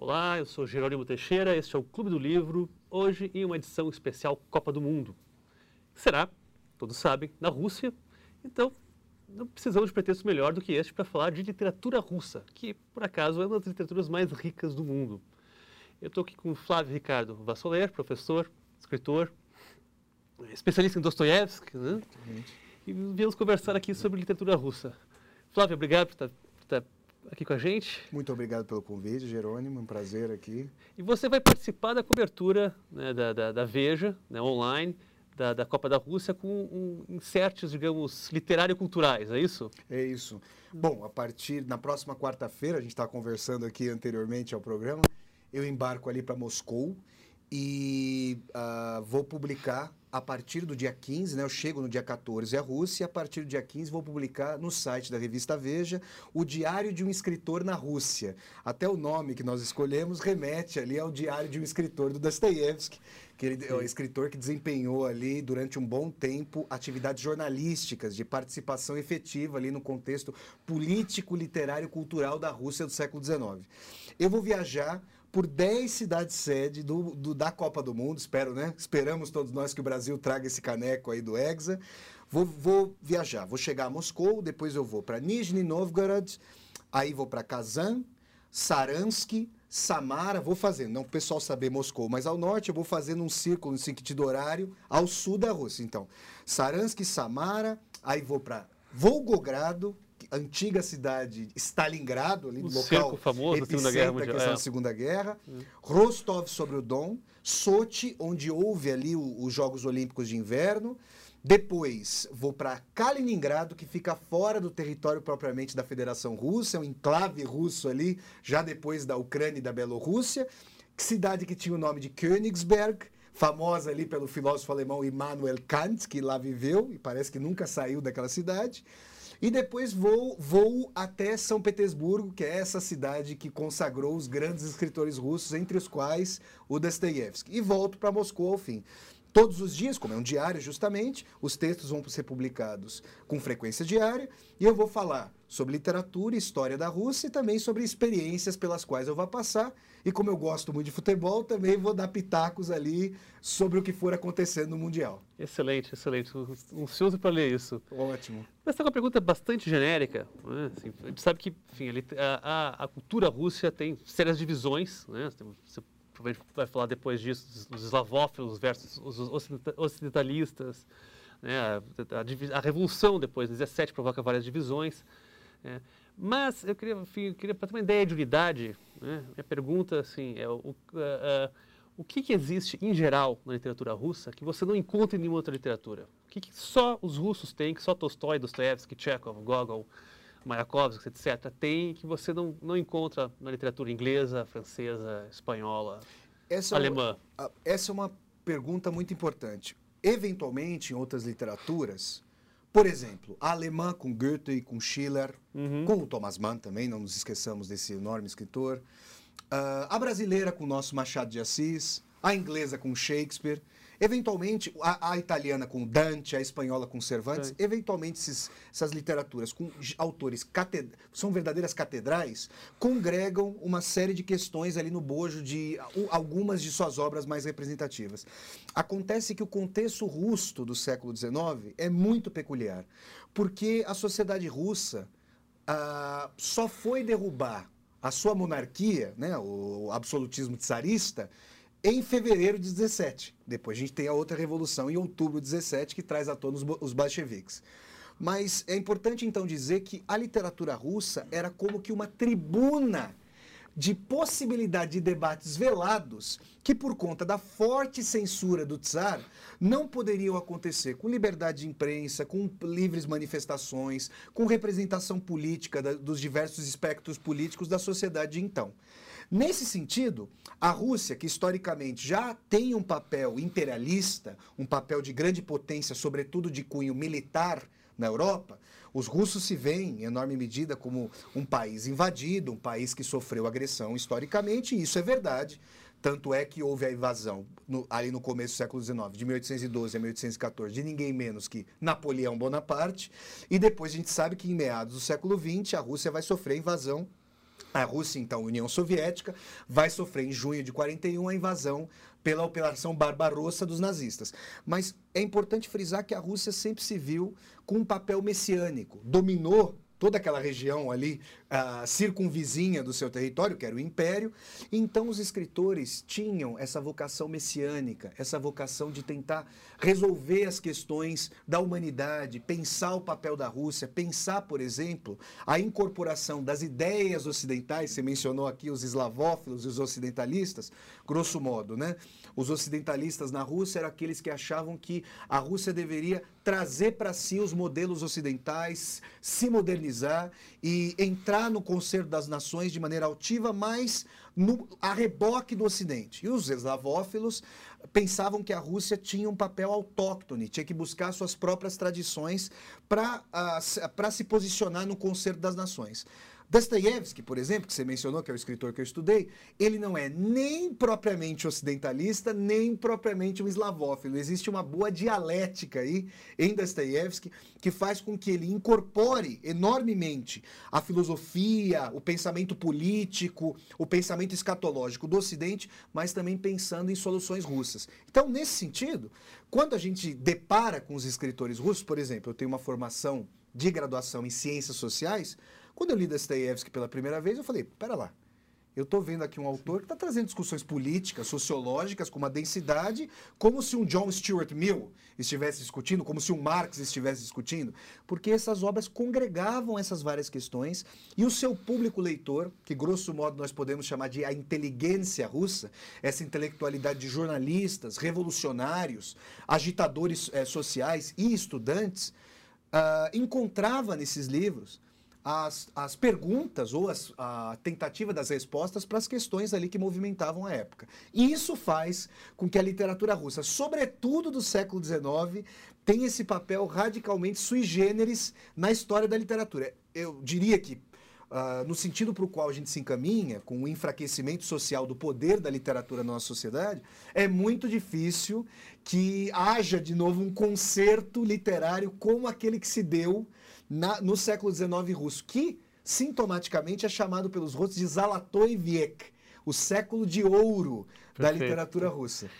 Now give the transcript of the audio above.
Olá, eu sou Jerônimo Teixeira, este é o Clube do Livro, hoje em uma edição especial Copa do Mundo. Será, todos sabem, na Rússia, então não precisamos de pretexto melhor do que este para falar de literatura russa, que, por acaso, é uma das literaturas mais ricas do mundo. Eu estou aqui com o Flávio Ricardo Vassoler, professor, escritor, especialista em Dostoiévski, né? e viemos conversar aqui sobre literatura russa. Flávio, obrigado por estar, por estar aqui com a gente. Muito obrigado pelo convite, Jerônimo, um prazer aqui. E você vai participar da cobertura né, da, da, da, Veja, né, online, da, da, Copa da Rússia, com um, insertos, digamos, literário-culturais, é isso? É isso. Bom, a partir, na próxima quarta-feira, a gente estava conversando aqui anteriormente ao programa, eu embarco ali para Moscou e uh, vou publicar a partir do dia 15, né? Eu chego no dia 14 à Rússia e a partir do dia 15 vou publicar no site da revista Veja o Diário de um Escritor na Rússia. Até o nome que nós escolhemos remete ali ao Diário de um Escritor do Dostoiévski, que ele é o escritor que desempenhou ali durante um bom tempo atividades jornalísticas de participação efetiva ali no contexto político, literário, cultural da Rússia do século XIX. Eu vou viajar por 10 cidades sede do, do, da Copa do Mundo, espero, né? Esperamos todos nós que o Brasil traga esse caneco aí do Hexa. Vou, vou viajar, vou chegar a Moscou, depois eu vou para Nizhny Novgorod, aí vou para Kazan, Saransk, Samara, vou fazendo, não o pessoal saber Moscou, mas ao norte eu vou fazendo um círculo em sentido horário ao sul da Rússia. Então, Saransk, Samara, aí vou para Volgogrado, antiga cidade Stalingrado, ali no local famoso da Segunda Guerra Mundial. É. da Segunda Guerra, hum. Rostov sobre o Don, Sochi, onde houve ali os Jogos Olímpicos de Inverno. Depois vou para Kaliningrado, que fica fora do território propriamente da Federação Russa, é um enclave russo ali, já depois da Ucrânia e da Bielorrússia. Cidade que tinha o nome de Königsberg, famosa ali pelo filósofo alemão Immanuel Kant, que lá viveu e parece que nunca saiu daquela cidade. E depois vou, vou até São Petersburgo, que é essa cidade que consagrou os grandes escritores russos, entre os quais o Dostoiévski. E volto para Moscou ao fim. Todos os dias, como é um diário justamente, os textos vão ser publicados com frequência diária e eu vou falar sobre literatura, história da Rússia e também sobre experiências pelas quais eu vou passar. E como eu gosto muito de futebol, também vou dar pitacos ali sobre o que for acontecendo no Mundial. Excelente, excelente. Ansioso para ler isso. Ótimo. Essa é uma pergunta bastante genérica. Né? Assim, a gente sabe que enfim, a, a, a, cultura russa tem sérias divisões. Né? Você vai falar depois disso, dos eslavófilos versus os ocidentalistas. Né? A, a, a, revolução depois, 17, provoca várias divisões. É. Mas eu queria, enfim, queria para ter uma ideia de unidade, né? minha pergunta assim, é o, o que, que, existe em geral na literatura russa que você não encontra em nenhuma outra literatura? O que, que só os russos têm, que só Tolstói, Dostoevsky, Chekhov, Gogol, Mayakovsky, etc., tem que você não, não encontra na literatura inglesa, francesa, espanhola, essa alemã? É uma, essa é uma pergunta muito importante. Eventualmente, em outras literaturas, por exemplo, a alemã com Goethe e com Schiller, uhum. com o Thomas Mann também, não nos esqueçamos desse enorme escritor. Uh, a brasileira com o nosso Machado de Assis, a inglesa com Shakespeare. Eventualmente, a, a, italiana com Dante, a espanhola com Cervantes, eventualmente esses, essas literaturas com autores cated são verdadeiras catedrais, congregam uma série de questões ali no bojo de algumas de suas obras mais representativas. Acontece que o contexto russo do século XIX é muito peculiar, porque a sociedade russa ah, só foi derrubar a sua monarquia, né, o absolutismo tsarista, em fevereiro de 17. Depois a gente tem a outra revolução em outubro de 17 que traz à tona os, os bolcheviques. Mas é importante então dizer que a literatura russa era como que uma tribuna de possibilidade de debates velados que, por conta da forte censura do czar, não poderiam acontecer com liberdade de imprensa, com livres manifestações, com representação política da, dos diversos espectros políticos da sociedade de então. Nesse sentido, a Rússia, que historicamente já tem um papel imperialista, um papel de grande potência, sobretudo de cunho militar na Europa, os russos se veem, em enorme medida, como um país invadido, um país que sofreu agressão historicamente, e isso é verdade. Tanto é que houve a invasão, no, ali no começo do século XIX, de 1812 a 1814, de ninguém menos que Napoleão Bonaparte. E depois a gente sabe que em meados do século XX a Rússia vai sofrer invasão A Rússia, então, União Soviética, vai sofrer em junho de 41 a invasão pela Operação Barbarossa dos nazistas. Mas é importante frisar que a Rússia sempre se viu com um papel messiânico. Dominou toda aquela região ali uh, circunvizinha do seu território, que era o Império. Então, os escritores tinham essa vocação messiânica, essa vocação de tentar resolver as questões da humanidade, pensar o papel da Rússia, pensar, por exemplo, a incorporação das ideias ocidentais. Você mencionou aqui os eslavófilos e os ocidentalistas, grosso modo, né? Os ocidentalistas na Rússia eram aqueles que achavam que a Rússia deveria trazer para si os modelos ocidentais, se modernizar e entrar no concerto das nações de maneira altiva, mas no, a reboque do Ocidente. E os eslavófilos pensavam que a Rússia tinha um papel autóctone, tinha que buscar suas próprias tradições para uh, se posicionar no concerto das nações. Dostoiévski, por exemplo, que você mencionou, que é o escritor que eu estudei, ele não é nem propriamente ocidentalista, nem propriamente um eslavófilo. Existe uma boa dialética aí em Dostoiévski que faz com que ele incorpore enormemente a filosofia, o pensamento político, o pensamento escatológico do Ocidente, mas também pensando em soluções russas. Então, nesse sentido, quando a gente depara com os escritores russos, por exemplo, eu tenho uma formação de graduação em ciências sociais, quando eu li Dostoiévski pela primeira vez, eu falei, pera lá, eu estou vendo aqui um autor que está trazendo discussões políticas, sociológicas, com uma densidade, como se um John Stuart Mill estivesse discutindo, como se um Marx estivesse discutindo, porque essas obras congregavam essas várias questões e o seu público leitor, que grosso modo nós podemos chamar de a inteligência russa, essa intelectualidade de jornalistas, revolucionários, agitadores eh, sociais e estudantes, uh, encontrava nesses livros as, as perguntas ou as, a tentativa das respostas para as questões ali que movimentavam a época. E isso faz com que a literatura russa, sobretudo do século XIX, tenha esse papel radicalmente sui generis na história da literatura. Eu diria que Uh, no sentido para o qual a gente se encaminha, com o enfraquecimento social do poder da literatura na nossa sociedade, é muito difícil que haja de novo um concerto literário como aquele que se deu na, no século XIX russo, que sintomaticamente é chamado pelos russos de Zalatoy Viek, o século de ouro Perfeito. da literatura russa.